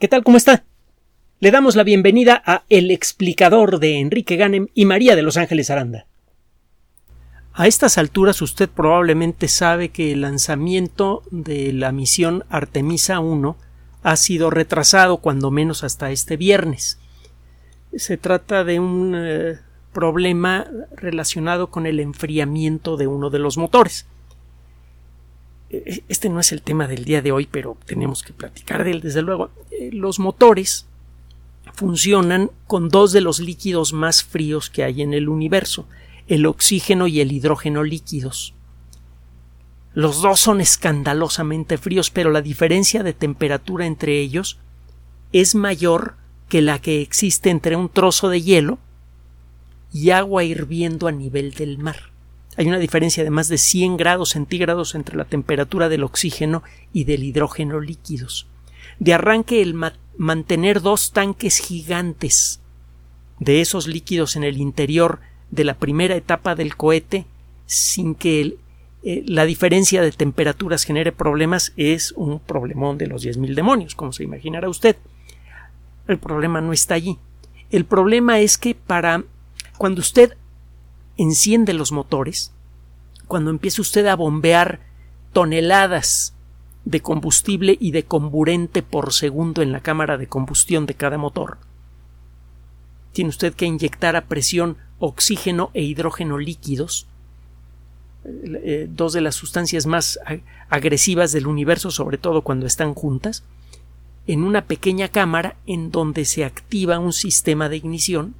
¿Qué tal? ¿Cómo está? Le damos la bienvenida a El explicador de Enrique Ganem y María de Los Ángeles Aranda. A estas alturas usted probablemente sabe que el lanzamiento de la misión Artemisa 1 ha sido retrasado cuando menos hasta este viernes. Se trata de un eh, problema relacionado con el enfriamiento de uno de los motores. E-, este no es el tema del día de hoy, pero tenemos que platicar de él, desde luego. Eh, los motores funcionan con dos de los líquidos más fríos que hay en el universo, el oxígeno y el hidrógeno líquidos. Los dos son escandalosamente fríos, pero la diferencia de temperatura entre ellos es mayor que la que existe entre un trozo de hielo y agua hirviendo a nivel del mar. Hay una diferencia de más de 100 grados centígrados entre la temperatura del oxígeno y del hidrógeno líquidos. De arranque el mantener dos tanques gigantes de esos líquidos en el interior de la primera etapa del cohete sin que eh, la diferencia de temperaturas genere problemas es un problemón de los 10.000 demonios, como se imaginará usted. El problema no está allí. El problema es que para cuando usted enciende los motores, cuando empieza usted a bombear toneladas de combustible y de comburente por segundo en la cámara de combustión de cada motor, tiene usted que inyectar a presión oxígeno e hidrógeno líquidos, eh, dos de las sustancias más agresivas del universo, sobre todo cuando están juntas, en una pequeña cámara en donde se activa un sistema de ignición.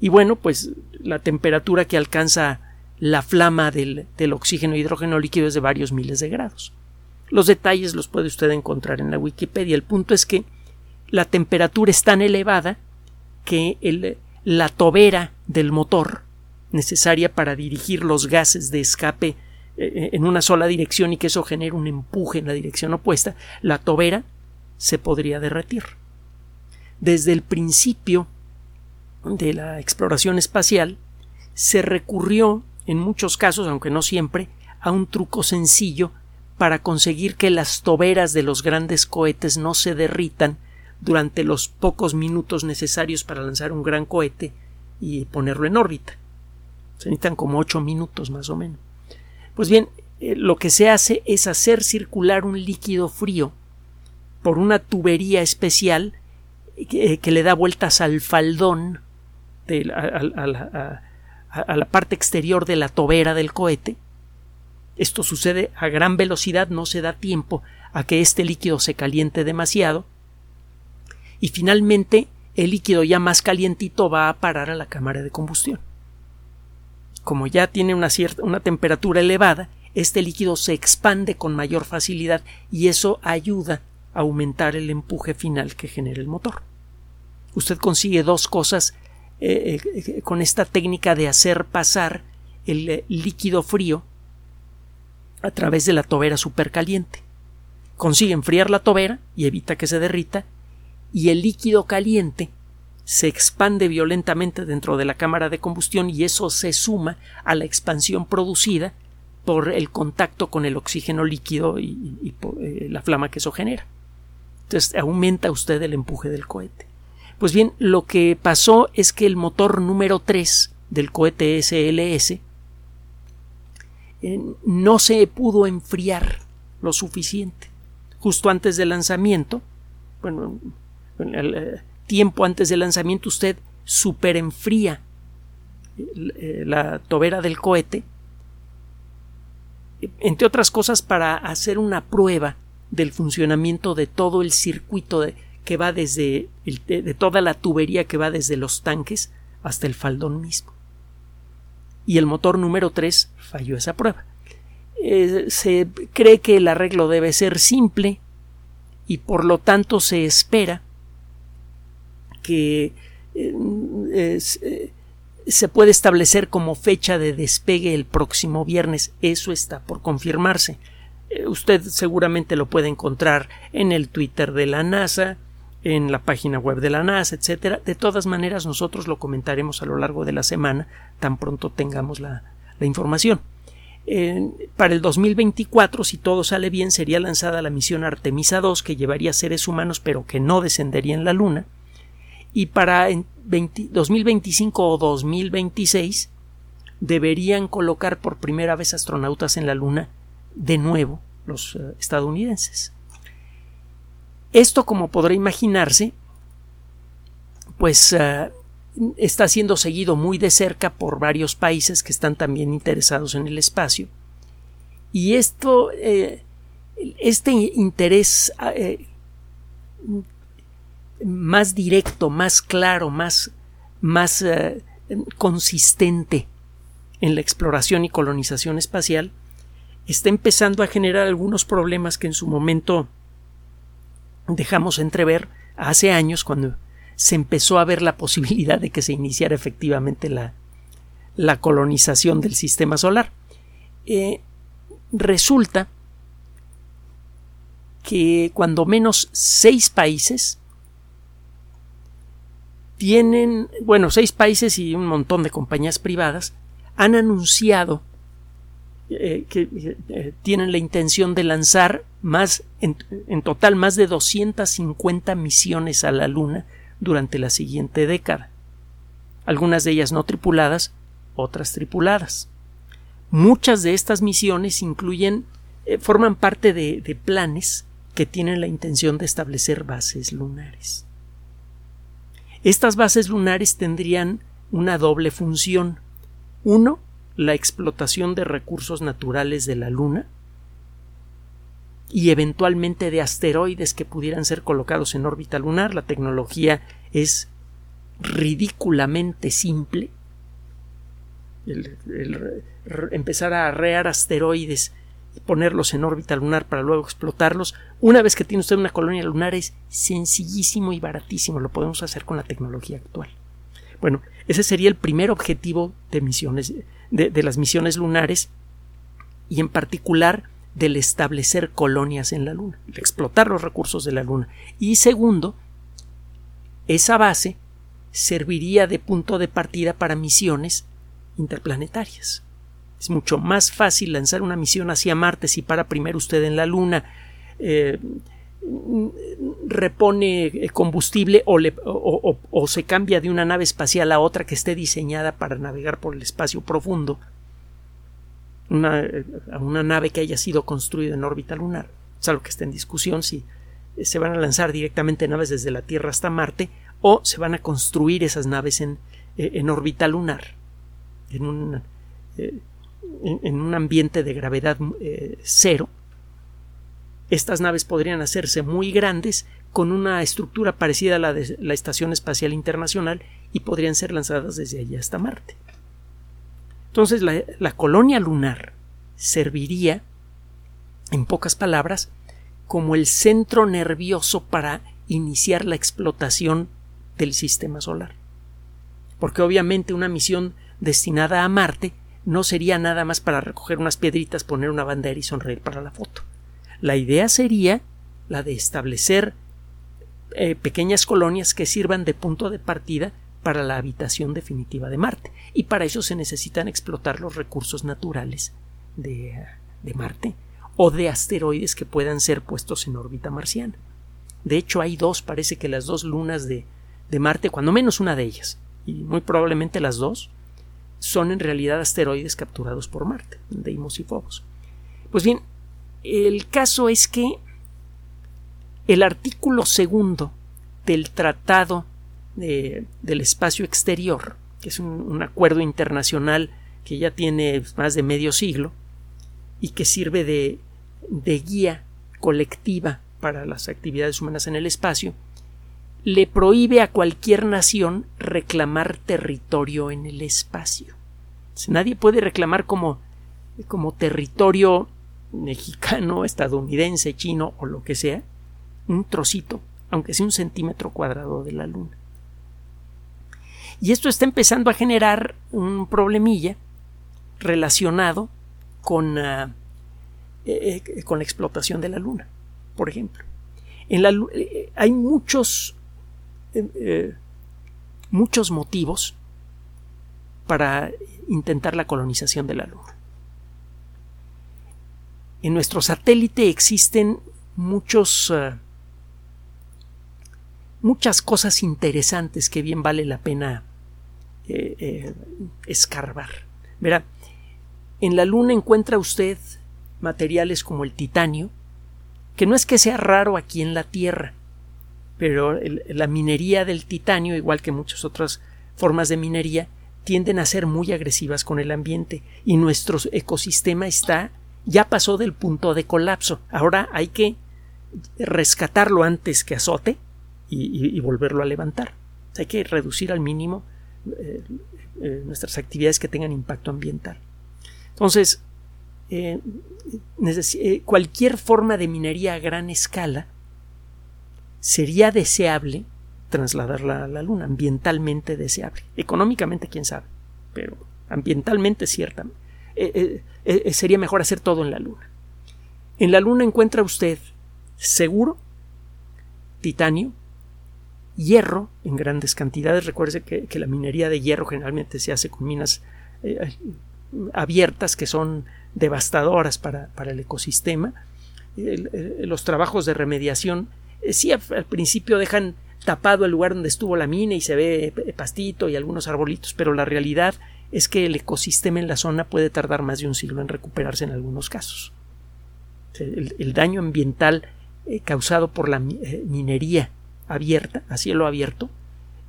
Y bueno, pues la temperatura que alcanza la flama del, oxígeno e hidrógeno líquido es de varios miles de grados. Los detalles los puede usted encontrar en la Wikipedia. El punto es que la temperatura es tan elevada que la tobera del motor necesaria para dirigir los gases de escape eh, eh, en una sola dirección y que eso genere un empuje en la dirección opuesta, la tobera se podría derretir. Desde el principio de la exploración espacial, se recurrió, en muchos casos, aunque no siempre, a un truco sencillo para conseguir que las toberas de los grandes cohetes no se derritan durante los pocos minutos necesarios para lanzar un gran cohete y ponerlo en órbita. Se necesitan como ocho minutos más o menos. Pues bien, eh, lo que se hace es hacer circular un líquido frío por una tubería especial que, que le da vueltas al faldón la parte exterior de la tobera del cohete. Esto sucede a gran velocidad, no se da tiempo a que este líquido se caliente demasiado y finalmente el líquido ya más calientito va a parar a la cámara de combustión. Como ya tiene una cierta una temperatura elevada, este líquido se expande con mayor facilidad y eso ayuda a aumentar el empuje final que genera el motor. Usted consigue dos cosas eh, eh, con esta técnica de hacer pasar el eh, líquido frío a través de la tobera supercaliente. Consigue enfriar la tobera y evita que se derrita y el líquido caliente se expande violentamente dentro de la cámara de combustión y eso se suma a la expansión producida por el contacto con el oxígeno líquido y, la flama que eso genera. Entonces aumenta usted el empuje del cohete. Pues bien, lo que pasó es que el motor número 3 del cohete SLS eh, no se pudo enfriar lo suficiente. Justo antes del lanzamiento, bueno, eh, tiempo antes del lanzamiento usted superenfría eh, la tobera del cohete, entre otras cosas para hacer una prueba del funcionamiento de todo el circuito de, que va desde de toda la tubería que va desde los tanques hasta el faldón mismo. Y el motor número 3 falló esa prueba. Eh, se cree que el arreglo debe ser simple y por lo tanto se espera que eh, eh, se puede establecer como fecha de despegue el próximo viernes. Eso está por confirmarse. usted seguramente lo puede encontrar en el Twitter de la NASA, en la página web de la NASA, etcétera. De todas maneras, nosotros lo comentaremos a lo largo de la semana, tan pronto tengamos la, información. para el 2024, si todo sale bien, sería lanzada la misión Artemisa 2, que llevaría seres humanos, pero que no descendería en la Luna. Y para 2025 o 2026 deberían colocar por primera vez astronautas en la Luna de nuevo los eh, estadounidenses. Esto, como podrá imaginarse, pues eh, está siendo seguido muy de cerca por varios países que están también interesados en el espacio. Y esto, eh, este interés eh, más directo, más claro, más, más consistente en la exploración y colonización espacial, está empezando a generar algunos problemas que en su momento dejamos entrever hace años cuando se empezó a ver la posibilidad de que se iniciara efectivamente la, la colonización del sistema solar. Eh, resulta que cuando menos seis países tienen, bueno, seis países y un montón de compañías privadas han anunciado eh, que eh, tienen la intención de lanzar más, en, en, total, más de 250 misiones a la Luna durante la siguiente década, algunas de ellas no tripuladas, otras tripuladas. Muchas de estas misiones incluyen, eh, forman parte de, de planes que tienen la intención de establecer bases lunares. Estas bases lunares tendrían una doble función. Uno, la explotación de recursos naturales de la Luna, y eventualmente de asteroides que pudieran ser colocados en órbita lunar. La tecnología es ridículamente simple. empezar a arrear asteroides y ponerlos en órbita lunar para luego explotarlos. Una vez que tiene usted una colonia lunar es sencillísimo y baratísimo. Lo podemos hacer con la tecnología actual. Bueno, ese sería el primer objetivo de misiones, de las misiones lunares y en particular del establecer colonias en la Luna, el explotar los recursos de la Luna. Y segundo, esa base serviría de punto de partida para misiones interplanetarias. Es mucho más fácil lanzar una misión hacia Marte si para primero usted en la Luna eh, repone combustible o, se cambia de una nave espacial a otra que esté diseñada para navegar por el espacio profundo una, a una nave que haya sido construida en órbita lunar. Es algo que está en discusión si se van a lanzar directamente naves desde la Tierra hasta Marte o se van a construir esas naves en, eh, en órbita lunar, en un, eh, en, un ambiente de gravedad eh, cero. Estas naves podrían hacerse muy grandes con una estructura parecida a la de la Estación Espacial Internacional y podrían ser lanzadas desde allí hasta Marte. Entonces la, colonia lunar serviría, en pocas palabras, como el centro nervioso para iniciar la explotación del sistema solar. Porque obviamente una misión destinada a Marte no sería nada más para recoger unas piedritas, poner una bandera y sonreír para la foto. La idea sería la de establecer eh, pequeñas colonias que sirvan de punto de partida para la habitación definitiva de Marte. Y para eso se necesitan explotar los recursos naturales de, Marte o de asteroides que puedan ser puestos en órbita marciana. De hecho, hay dos, parece que las dos lunas de, de Marte, cuando menos una de ellas, y muy probablemente las dos, son en realidad asteroides capturados por Marte, Deimos y Phobos. Pues bien, el caso es que el artículo segundo del Tratado del espacio exterior, que es un, acuerdo internacional que ya tiene más de medio siglo y que sirve de, de guía colectiva para las actividades humanas en el espacio, le prohíbe a cualquier nación reclamar territorio en el espacio. Nadie puede reclamar como, como territorio mexicano, estadounidense, chino o lo que sea, un trocito, aunque sea un centímetro cuadrado de la Luna. Y esto está empezando a generar un problemilla relacionado con, ah, eh, eh, con la explotación de la Luna, por ejemplo. Eh, hay muchos, muchos motivos para intentar la colonización de la Luna. En nuestro satélite existen muchos uh, muchas cosas interesantes que bien vale la pena eh, eh, escarbar. Verá, en la Luna encuentra usted materiales como el titanio, que no es que sea raro aquí en la Tierra, pero la minería del titanio, igual que muchas otras formas de minería, tienden a ser muy agresivas con el ambiente y nuestro ecosistema está ya pasó del punto de colapso. Ahora hay que rescatarlo antes que azote y, volverlo a levantar. Hay que reducir al mínimo eh, eh, nuestras actividades que tengan impacto ambiental. Entonces, eh, cualquier forma de minería a gran escala sería deseable trasladarla a la Luna, ambientalmente deseable. Económicamente, quién sabe, pero ambientalmente cierta. sería mejor hacer todo en la Luna. En la Luna encuentra usted seguro titanio, hierro en grandes cantidades. Recuerde que, la minería de hierro generalmente se hace con minas eh, abiertas que son devastadoras para, el ecosistema. los trabajos de remediación eh, sí al, principio dejan tapado el lugar donde estuvo la mina y se ve eh, pastito y algunos arbolitos, pero la realidad es que el ecosistema en la zona puede tardar más de un siglo en recuperarse en algunos casos. El, daño ambiental causado por la minería abierta, a cielo abierto,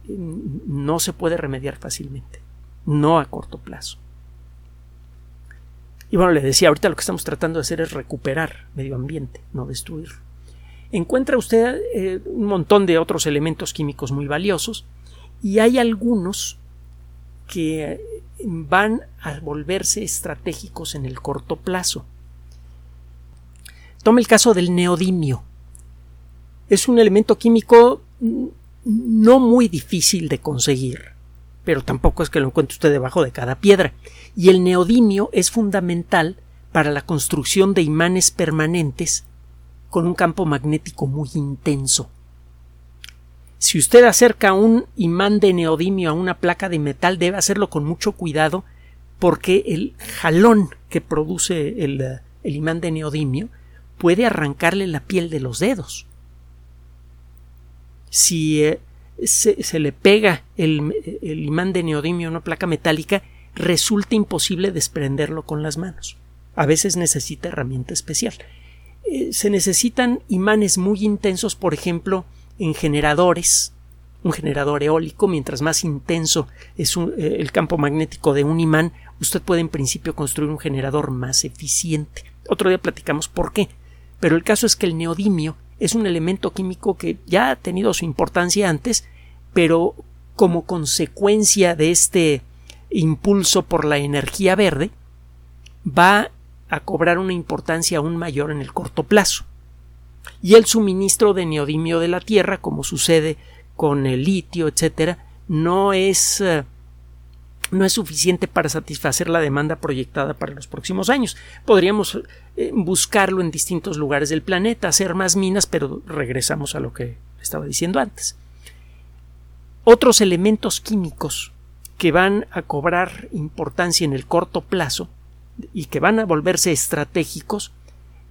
no se puede remediar fácilmente, no a corto plazo. Y bueno, le decía, ahorita lo que estamos tratando de hacer es recuperar medio ambiente, no destruirlo. Encuentra usted eh, un montón de otros elementos químicos muy valiosos y hay algunos que van a volverse estratégicos en el corto plazo. Tome el caso del neodimio es un elemento químico no muy difícil de conseguir, pero tampoco es que lo encuentre usted debajo de cada piedra. Y el neodimio es fundamental para la construcción de imanes permanentes con un campo magnético muy intenso. Si usted acerca un imán de neodimio a una placa de metal, debe hacerlo con mucho cuidado porque el jalón que produce el, el imán de neodimio puede arrancarle la piel de los dedos si eh, se, le pega el, imán de neodimio a una placa metálica, resulta imposible desprenderlo con las manos. A veces necesita herramienta especial. Eh, se necesitan imanes muy intensos, por ejemplo, en generadores, un generador eólico, mientras más intenso es eh, el campo magnético de un imán, usted puede en principio construir un generador más eficiente. Otro día platicamos por qué. Pero el caso es que el neodimio es un elemento químico que ya ha tenido su importancia antes, pero como consecuencia de este impulso por la energía verde, va a cobrar una importancia aún mayor en el corto plazo. Y el suministro de neodimio de la Tierra, como sucede con el litio, etcétera, no es eh, no es suficiente para satisfacer la demanda proyectada para los próximos años. Podríamos eh, buscarlo en distintos lugares del planeta, hacer más minas, pero regresamos a lo que estaba diciendo antes. Otros elementos químicos que van a cobrar importancia en el corto plazo y que van a volverse estratégicos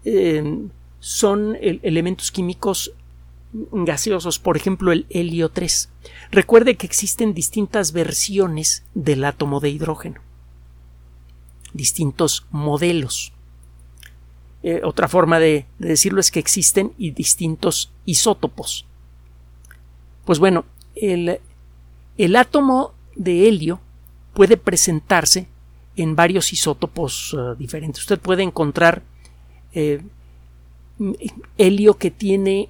eh, son elementos químicos gaseosos, por ejemplo el helio 3. Recuerde que existen distintas versiones del átomo de hidrógeno, distintos modelos. Eh, otra forma de, decirlo es que existen y distintos isótopos. Pues bueno, el, el átomo de helio puede presentarse en varios isótopos eh, diferentes. Usted puede encontrar eh, helio que tiene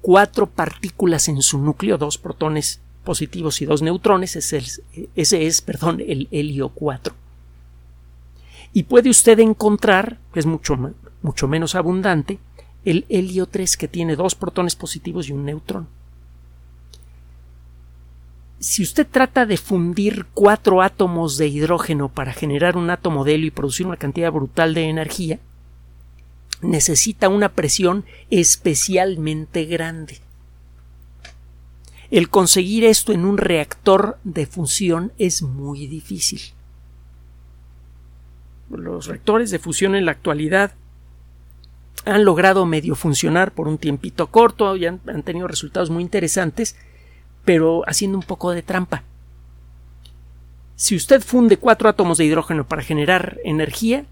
cuatro partículas en su núcleo, dos protones positivos y dos neutrones, ese es, ese es perdón, el helio 4. Y puede usted encontrar, que es mucho, mucho menos abundante, el helio 3 que tiene dos protones positivos y un neutrón. Si usted trata de fundir cuatro átomos de hidrógeno para generar un átomo de helio y producir una cantidad brutal de energía, necesita una presión especialmente grande. El conseguir esto en un reactor de fusión es muy difícil. los reactores de fusión en la actualidad han logrado medio funcionar por un tiempito corto y han, han tenido resultados muy interesantes, pero haciendo un poco de trampa. Si usted funde cuatro átomos de hidrógeno para generar energía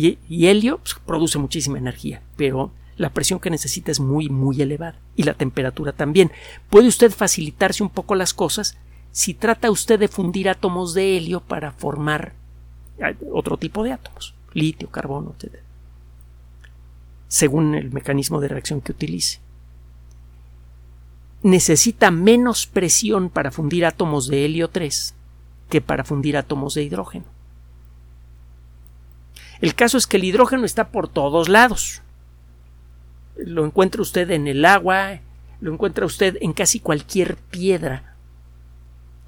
y, helio, pues, produce muchísima energía, pero la presión que necesita es muy, muy elevada y la temperatura también. Puede usted facilitarse un poco las cosas si trata usted de fundir átomos de helio para formar eh, otro tipo de átomos, litio, carbono, etc. Según el mecanismo de reacción que utilice. Necesita menos presión para fundir átomos de helio 3 que para fundir átomos de hidrógeno. El caso es que el hidrógeno está por todos lados. Lo encuentra usted en el agua, lo encuentra usted en casi cualquier piedra.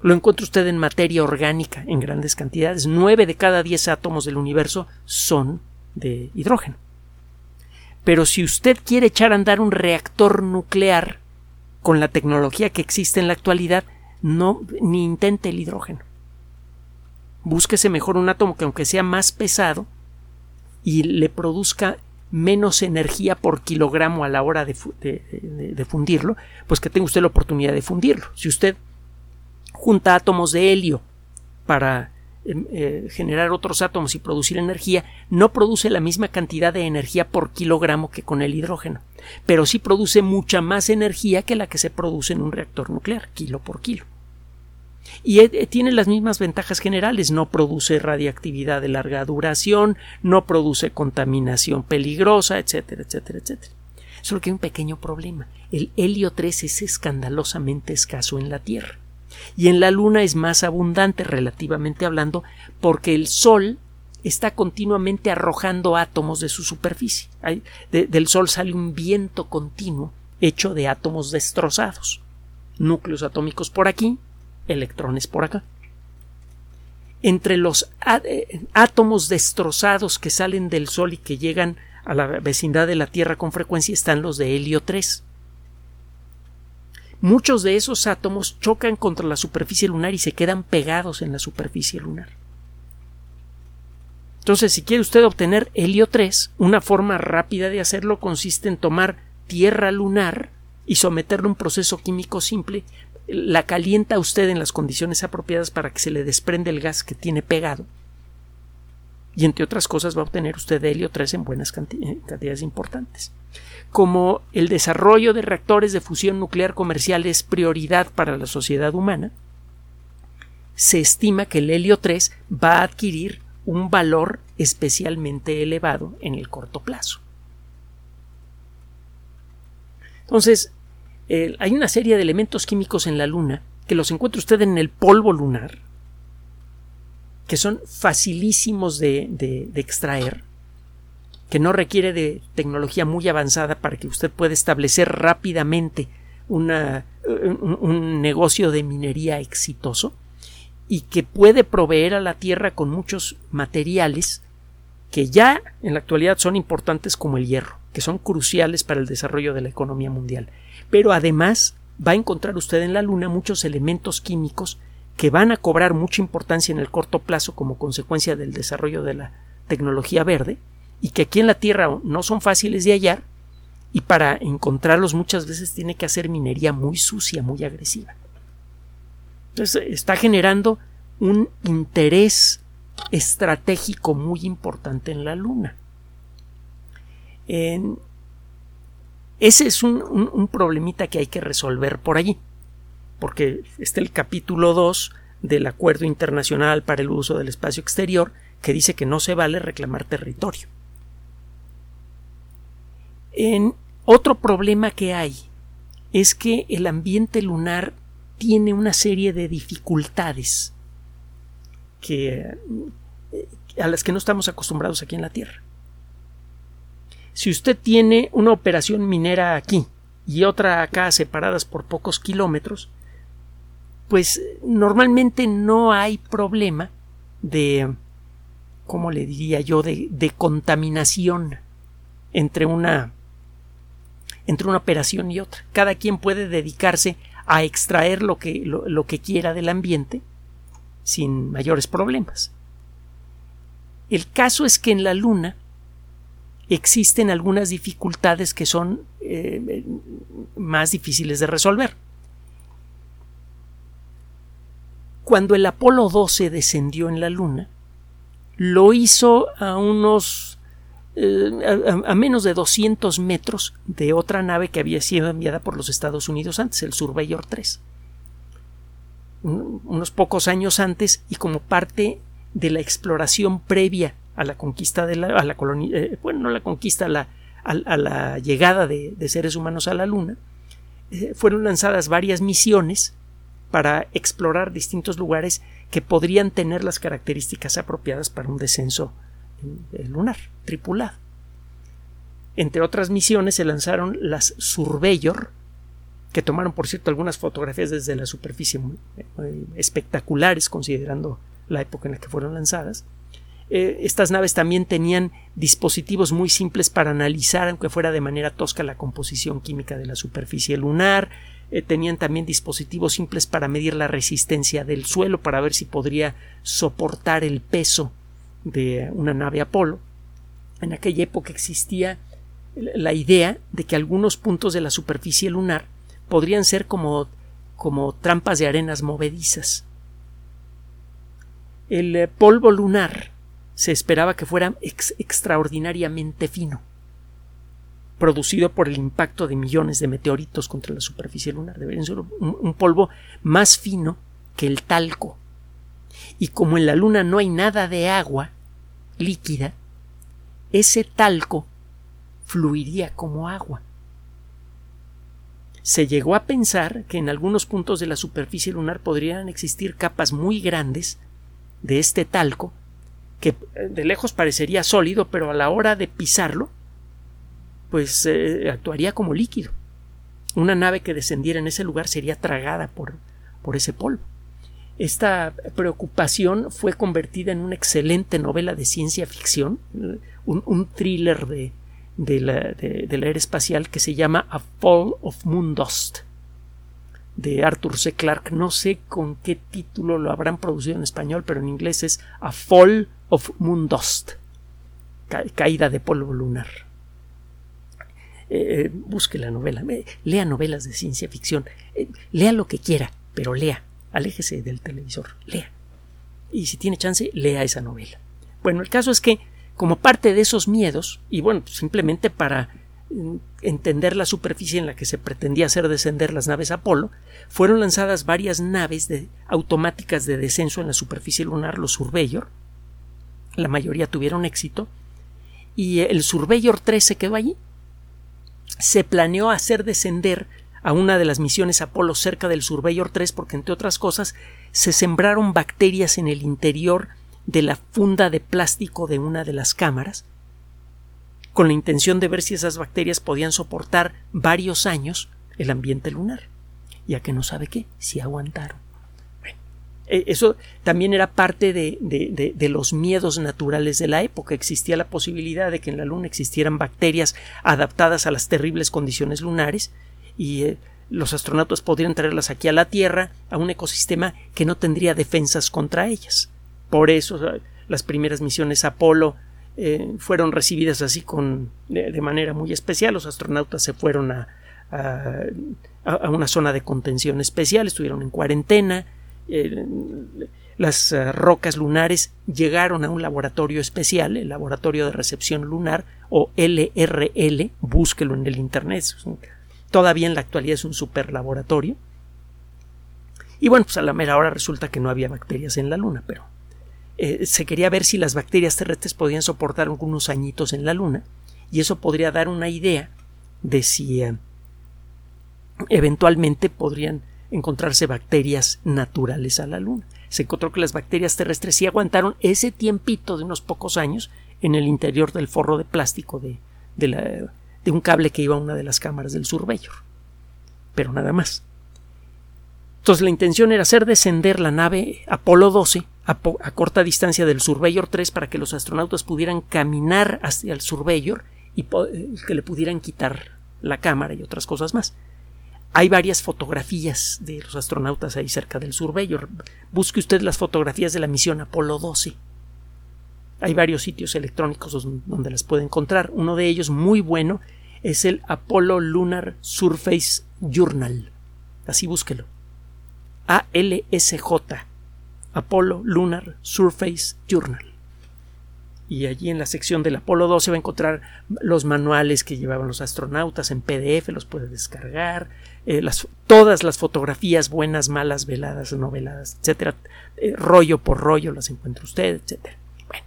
Lo encuentra usted en materia orgánica en grandes cantidades. Nueve de cada diez átomos del universo son de hidrógeno. Pero si usted quiere echar a andar un reactor nuclear con la tecnología que existe en la actualidad, no ni intente el hidrógeno. Búsquese mejor un átomo que aunque sea más pesado y le produzca menos energía por kilogramo a la hora de, fundirlo, pues que tenga usted la oportunidad de fundirlo. Si usted junta átomos de helio para em, eh, generar otros átomos y producir energía, no produce la misma cantidad de energía por kilogramo que con el hidrógeno, pero sí produce mucha más energía que la que se produce en un reactor nuclear, kilo por kilo y eh, eh, tiene las mismas ventajas generales. No produce radiactividad de larga duración, no produce contaminación peligrosa, etcétera, etcétera, etcétera. Solo que hay un pequeño problema. El helio 3 es escandalosamente escaso en la Tierra. Y en la Luna es más abundante, relativamente hablando, porque el Sol está continuamente arrojando átomos de su superficie. del Sol sale un viento continuo hecho de átomos destrozados. Núcleos atómicos por aquí, electrones por acá. Entre los eh, átomos destrozados que salen del Sol y que llegan a la vecindad de la Tierra con frecuencia están los de helio 3. Muchos de esos átomos chocan contra la superficie lunar y se quedan pegados en la superficie lunar. Entonces, si quiere usted obtener helio 3, una forma rápida de hacerlo consiste en tomar tierra lunar y someterlo a un proceso químico simple la calienta usted en las condiciones apropiadas para que se le desprende el gas que tiene pegado. Y entre otras cosas va a obtener usted helio 3 en buenas cantidades importantes. Como el desarrollo de reactores de fusión nuclear comercial es prioridad para la sociedad humana, se estima que el helio 3 va a adquirir un valor especialmente elevado en el corto plazo. Entonces, hay una serie de elementos químicos en la Luna que los encuentra usted en el polvo lunar, que son facilísimos de, extraer, que no requiere de tecnología muy avanzada para que usted pueda establecer rápidamente una, un, un, negocio de minería exitoso y que puede proveer a la Tierra con muchos materiales que ya en la actualidad son importantes como el hierro, que son cruciales para el desarrollo de la economía mundial pero además va a encontrar usted en la Luna muchos elementos químicos que van a cobrar mucha importancia en el corto plazo como consecuencia del desarrollo de la tecnología verde y que aquí en la Tierra no son fáciles de hallar y para encontrarlos muchas veces tiene que hacer minería muy sucia, muy agresiva. Entonces está generando un interés estratégico muy importante en la Luna. En, ese es un, problemita que hay que resolver por allí, porque está el capítulo 2 del Acuerdo Internacional para el Uso del Espacio Exterior, que dice que no se vale reclamar territorio. En otro problema que hay es que el ambiente lunar tiene una serie de dificultades que, eh, a las que no estamos acostumbrados aquí en la Tierra. Si usted tiene una operación minera aquí y otra acá separadas por pocos kilómetros, pues normalmente no hay problema de, ¿cómo le diría yo?, de, contaminación entre una, entre una operación y otra. Cada quien puede dedicarse a extraer lo que, lo que quiera del ambiente sin mayores problemas. El caso es que en la Luna existen algunas dificultades que son eh, más difíciles de resolver. Cuando el Apolo 12 descendió en la Luna, lo hizo a unos eh, a, menos de 200 metros de otra nave que había sido enviada por los Estados Unidos antes, el Surveyor 3. unos pocos años antes y como parte de la exploración previa a la conquista de la, a la eh, bueno, no la conquista, la, a, la llegada de, seres humanos a la Luna, eh, fueron lanzadas varias misiones para explorar distintos lugares que podrían tener las características apropiadas para un descenso eh, lunar tripulado. Entre otras misiones se lanzaron las Surveyor, que tomaron, por cierto, algunas fotografías desde la superficie espectaculares, considerando la época en la que fueron lanzadas. Eh, estas naves también tenían dispositivos muy simples para analizar, aunque fuera de manera tosca, la composición química de la superficie lunar. Eh, tenían también dispositivos simples para medir la resistencia del suelo, para ver si podría soportar el peso de una nave Apolo. En aquella época existía la idea de que algunos puntos de la superficie lunar podrían ser como, como trampas de arenas movedizas. El eh, polvo lunar se esperaba que fuera extraordinariamente fino, producido por el impacto de millones de meteoritos contra la superficie lunar. Debería ser un, polvo más fino que el talco. Y como en la Luna no hay nada de agua líquida, ese talco fluiría como agua. Se llegó a pensar que en algunos puntos de la superficie lunar podrían existir capas muy grandes de este talco que de lejos parecería sólido, pero a la hora de pisarlo, pues eh, actuaría como líquido. Una nave que descendiera en ese lugar sería tragada por, por ese polvo. Esta preocupación fue convertida en una excelente novela de ciencia ficción, un, thriller de, la, de, era espacial que se llama A Fall of Moon Dust de Arthur C. Clarke. No sé con qué título lo habrán producido en español, pero en inglés es A Fall of Moon Dust. caída de polvo lunar. Eh, eh, busque la novela, lea novelas de ciencia ficción, eh, lea lo que quiera, pero lea, aléjese del televisor, lea. Y si tiene chance, lea esa novela. Bueno, el caso es que, como parte de esos miedos, y bueno, simplemente para entender la superficie en la que se pretendía hacer descender las naves Apolo, fueron lanzadas varias naves de, automáticas de descenso en la superficie lunar, los Surveyor. La mayoría tuvieron éxito. Y el Surveyor 3 se quedó allí. Se planeó hacer descender a una de las misiones Apolo cerca del Surveyor 3 porque, entre otras cosas, se sembraron bacterias en el interior de la funda de plástico de una de las cámaras con la intención de ver si esas bacterias podían soportar varios años el ambiente lunar. Ya que no sabe qué, si aguantaron. E, eso también era parte de, de, los miedos naturales de la época. Existía la posibilidad de que en la Luna existieran bacterias adaptadas a las terribles condiciones lunares y eh, los astronautas podrían traerlas aquí a la Tierra, a un ecosistema que no tendría defensas contra ellas. Por eso las primeras misiones Apolo eh, fueron recibidas así con, de, manera muy especial. Los astronautas se fueron a, a, una zona de contención especial, estuvieron en cuarentena. Las eh, rocas lunares llegaron a un laboratorio especial, el Laboratorio de Recepción Lunar o LRL, búsquelo en el Internet. todavía en la actualidad es un super laboratorio. Y bueno, pues a la mera hora resulta que no había bacterias en la Luna, pero eh, se quería ver si las bacterias terrestres podían soportar algunos añitos en la Luna y eso podría dar una idea de si eh, eventualmente podrían encontrarse bacterias naturales a la Luna. Se encontró que las bacterias terrestres sí aguantaron ese tiempito de unos pocos años en el interior del forro de plástico de, de un cable que iba a una de las cámaras del Surveyor. Pero nada más. Entonces la intención era hacer descender la nave Apolo 12 a, corta distancia del Surveyor 3 para que los astronautas pudieran caminar hacia el Surveyor y eh, que le pudieran quitar la cámara y otras cosas más. Hay varias fotografías de los astronautas ahí cerca del Surveyor. Busque usted las fotografías de la misión Apolo 12. Hay varios sitios electrónicos donde las puede encontrar. Uno de ellos, muy bueno, es el Apollo Lunar Surface Journal. Así búsquelo. A-L-S-J. Apollo Lunar Surface Journal. Y allí en la sección del Apolo 12 va a encontrar los manuales que llevaban los astronautas en PDF, los puede descargar, eh, todas las fotografías buenas, malas, veladas, no veladas, etcétera, eh, rollo por rollo las encuentra usted, etcétera. Bueno.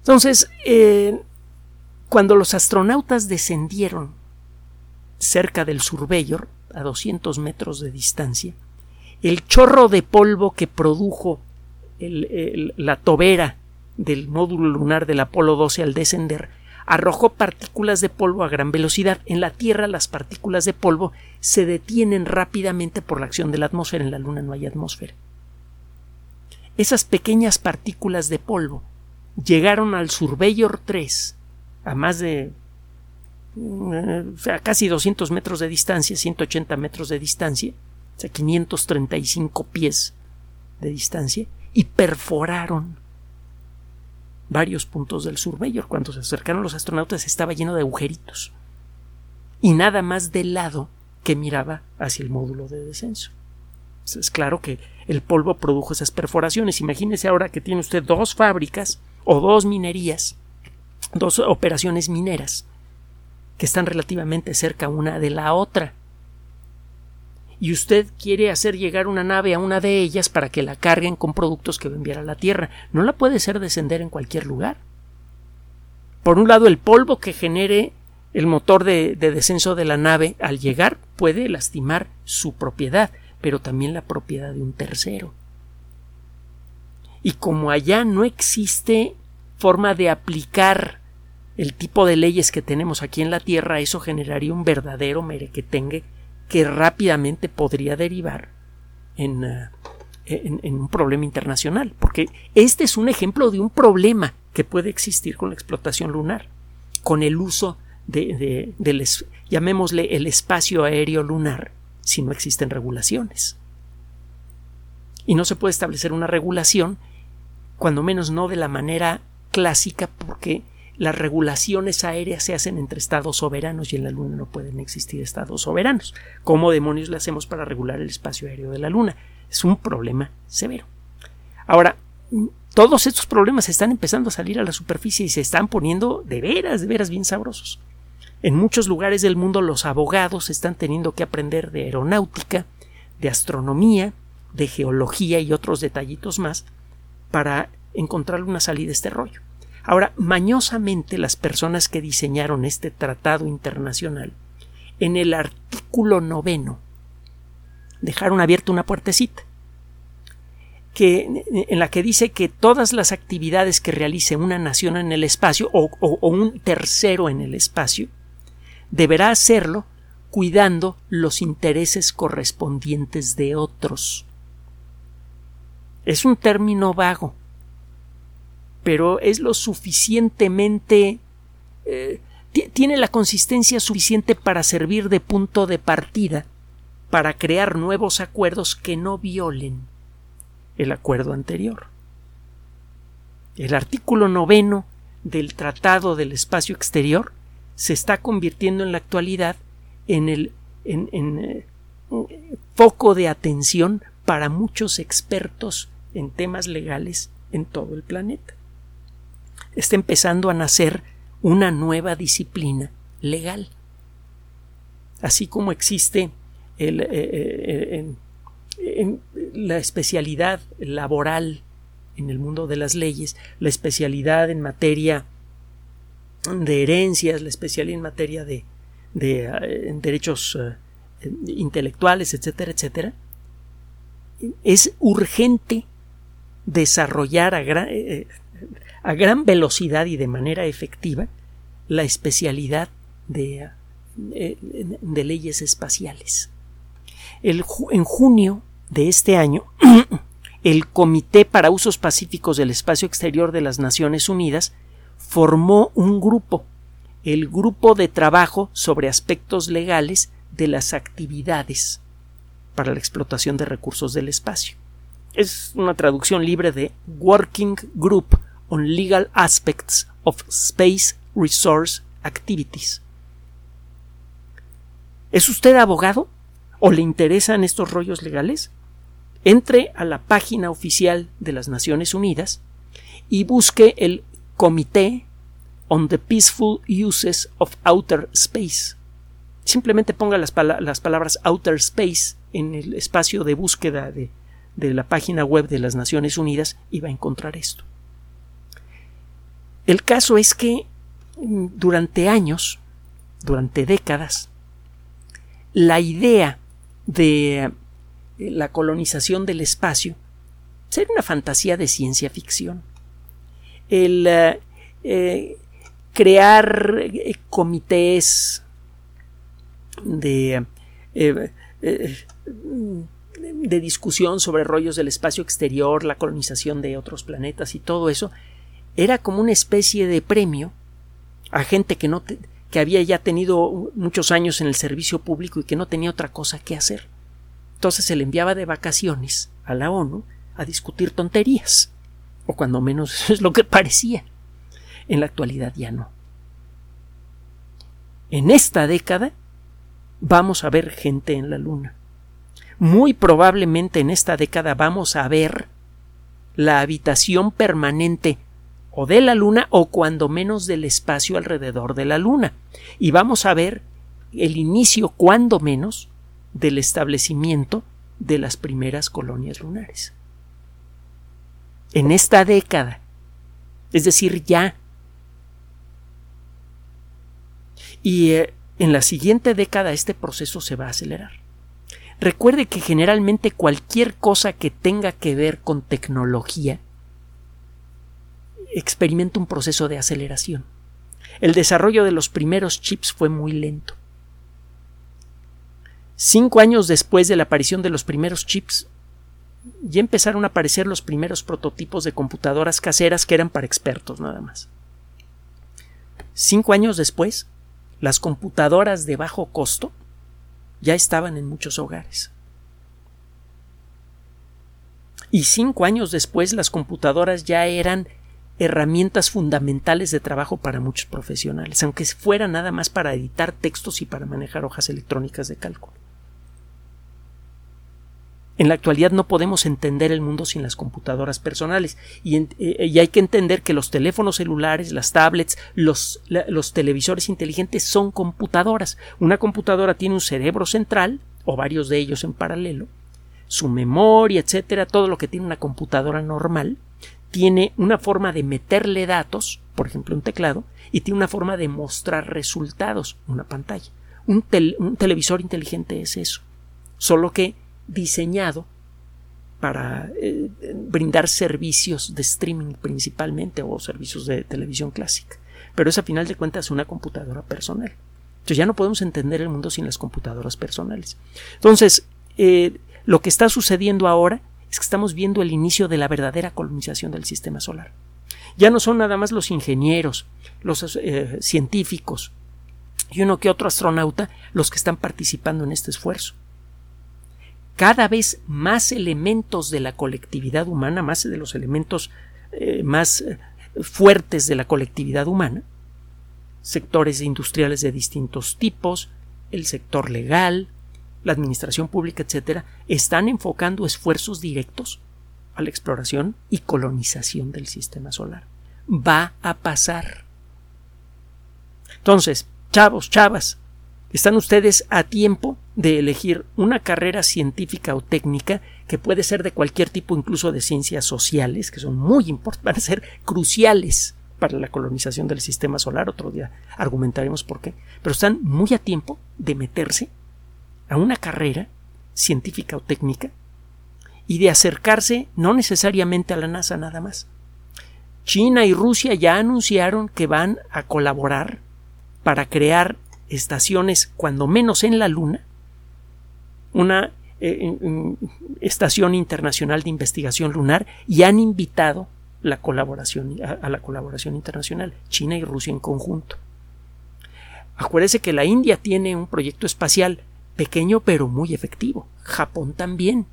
Entonces, eh, cuando los astronautas descendieron cerca del Surveyor, a 200 metros de distancia, el chorro de polvo que produjo la tobera del módulo lunar del Apolo 12 al descender arrojó partículas de polvo a gran velocidad. En la Tierra las partículas de polvo se detienen rápidamente por la acción de la atmósfera. En la Luna no hay atmósfera. Esas pequeñas partículas de polvo llegaron al Surveyor 3 a más de eh, a casi 200 metros de distancia, 180 metros de distancia, o sea, 535 pies de distancia, y perforaron varios puntos del Surveyor. Cuando se acercaron los astronautas estaba lleno de agujeritos y nada más del lado que miraba hacia el módulo de descenso. Es claro que el polvo produjo esas perforaciones. Imagínese ahora que tiene usted dos fábricas o dos minerías, dos operaciones mineras que están relativamente cerca una de la otra y usted quiere hacer llegar una nave a una de ellas para que la carguen con productos que va a enviar a la Tierra. No la puede hacer descender en cualquier lugar. Por un lado, el polvo que genere el motor de, de descenso de la nave al llegar puede lastimar su propiedad, pero también la propiedad de un tercero. Y como allá no existe forma de aplicar el tipo de leyes que tenemos aquí en la Tierra, eso generaría un verdadero merequetengue que rápidamente podría derivar en, eh, en, un problema internacional, porque este es un ejemplo de un problema que puede existir con la explotación lunar, con el uso de, del, llamémosle el espacio aéreo lunar, si no existen regulaciones. Y no se puede establecer una regulación, cuando menos no de la manera clásica, porque las regulaciones aéreas se hacen entre estados soberanos y en la Luna no pueden existir estados soberanos. ¿Cómo demonios le hacemos para regular el espacio aéreo de la Luna? Es un problema severo. Ahora, todos estos problemas están empezando a salir a la superficie y se están poniendo de veras, de veras bien sabrosos. En muchos lugares del mundo los abogados están teniendo que aprender de aeronáutica, de astronomía, de geología y otros detallitos más para encontrar una salida a este rollo. Ahora, mañosamente las personas que diseñaron este tratado internacional, en el artículo noveno, dejaron abierta una puertecita, que, en la que dice que todas las actividades que realice una nación en el espacio o, o un tercero en el espacio, deberá hacerlo cuidando los intereses correspondientes de otros. Es un término vago, pero es lo suficientemente eh, tiene la consistencia suficiente para servir de punto de partida para crear nuevos acuerdos que no violen el acuerdo anterior. El artículo noveno del Tratado del Espacio Exterior se está convirtiendo en la actualidad en el en, eh, foco de atención para muchos expertos en temas legales en todo el planeta está empezando a nacer una nueva disciplina legal. Así como existe eh, eh, la especialidad laboral en el mundo de las leyes, la especialidad en materia de herencias, la especialidad en materia de, de eh, derechos intelectuales, etcétera, etcétera, es urgente desarrollar a gran, a gran velocidad y de manera efectiva la especialidad de, eh, leyes espaciales. en junio de este año, el Comité para Usos Pacíficos del Espacio Exterior de las Naciones Unidas formó un grupo, el Grupo de Trabajo sobre Aspectos Legales de las Actividades para la Explotación de Recursos del Espacio. Es una traducción libre de Working Group on Legal Aspects of Space Resource Activities. ¿Es usted abogado? ¿O le interesan estos rollos legales? Entre a la página oficial de las Naciones Unidas y busque el Comité on the Peaceful Uses of Outer Space. Simplemente ponga las, palabras Outer Space en el espacio de búsqueda de la página web de las Naciones Unidas y va a encontrar esto. El caso es que mm, durante años, durante décadas, la idea de eh, la colonización del espacio era una fantasía de ciencia ficción. El eh, eh, crear comités de, de discusión sobre rollos del espacio exterior, la colonización de otros planetas y todo eso, era como una especie de premio a gente que no que había ya tenido muchos años en el servicio público y que no tenía otra cosa que hacer. Entonces se le enviaba de vacaciones a la ONU a discutir tonterías, o cuando menos es lo que parecía. En la actualidad ya no. En esta década vamos a ver gente en la Luna. Muy probablemente en esta década vamos a ver la habitación permanente o de la Luna o cuando menos del espacio alrededor de la Luna. Y vamos a ver el inicio, cuando menos, del establecimiento de las primeras colonias lunares. En esta década, es decir, ya. Y eh, en la siguiente década este proceso se va a acelerar. Recuerde que generalmente cualquier cosa que tenga que ver con tecnología experimenta un proceso de aceleración. El desarrollo de los primeros chips fue muy lento. Cinco años después de la aparición de los primeros chips, ya empezaron a aparecer los primeros prototipos de computadoras caseras que eran para expertos nada más. Cinco años después, las computadoras de bajo costo ya estaban en muchos hogares. Y cinco años después, las computadoras ya eran herramientas fundamentales de trabajo para muchos profesionales, aunque fuera nada más para editar textos y para manejar hojas electrónicas de cálculo. En la actualidad no podemos entender el mundo sin las computadoras personales y, eh, hay que entender que los teléfonos celulares, las tablets, los, los televisores inteligentes son computadoras. Una computadora tiene un cerebro central o varios de ellos en paralelo, su memoria, etcétera, todo lo que tiene una computadora normal tiene una forma de meterle datos, por ejemplo un teclado, y tiene una forma de mostrar resultados, una pantalla. Un, televisor inteligente es eso, solo que diseñado para eh, brindar servicios de streaming principalmente o servicios de televisión clásica. Pero es a final de cuentas una computadora personal. Entonces ya no podemos entender el mundo sin las computadoras personales. Entonces, eh, lo que está sucediendo ahora es que estamos viendo el inicio de la verdadera colonización del sistema solar. Ya no son nada más los ingenieros, los eh, científicos y uno que otro astronauta los que están participando en este esfuerzo. Cada vez más elementos de la colectividad humana, más de los elementos eh, más eh, fuertes de la colectividad humana, sectores industriales de distintos tipos, el sector legal, la administración pública, etcétera, están enfocando esfuerzos directos a la exploración y colonización del sistema solar. Va a pasar. Entonces, chavos, chavas, están ustedes a tiempo de elegir una carrera científica o técnica que puede ser de cualquier tipo, incluso de ciencias sociales, que son muy importantes, van a ser cruciales para la colonización del sistema solar. Otro día argumentaremos por qué. Pero están muy a tiempo de meterse a una carrera científica o técnica y de acercarse no necesariamente a la NASA nada más. China y Rusia ya anunciaron que van a colaborar para crear estaciones, cuando menos en la Luna, una eh, estación internacional de investigación lunar y han invitado la colaboración, a la colaboración internacional, China y Rusia en conjunto. Acuérdese que la India tiene un proyecto espacial pequeño pero muy efectivo. Japón también.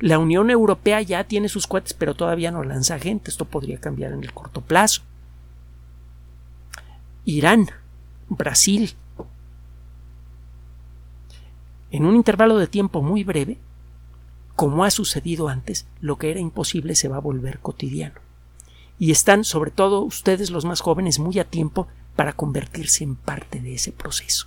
La Unión Europea ya tiene sus cohetes, pero todavía no lanza gente. Esto podría cambiar en el corto plazo. Irán, Brasil. En un intervalo de tiempo muy breve, como ha sucedido antes, lo que era imposible se va a volver cotidiano. Y están, sobre todo ustedes los más jóvenes, muy a tiempo para convertirse en parte de ese proceso.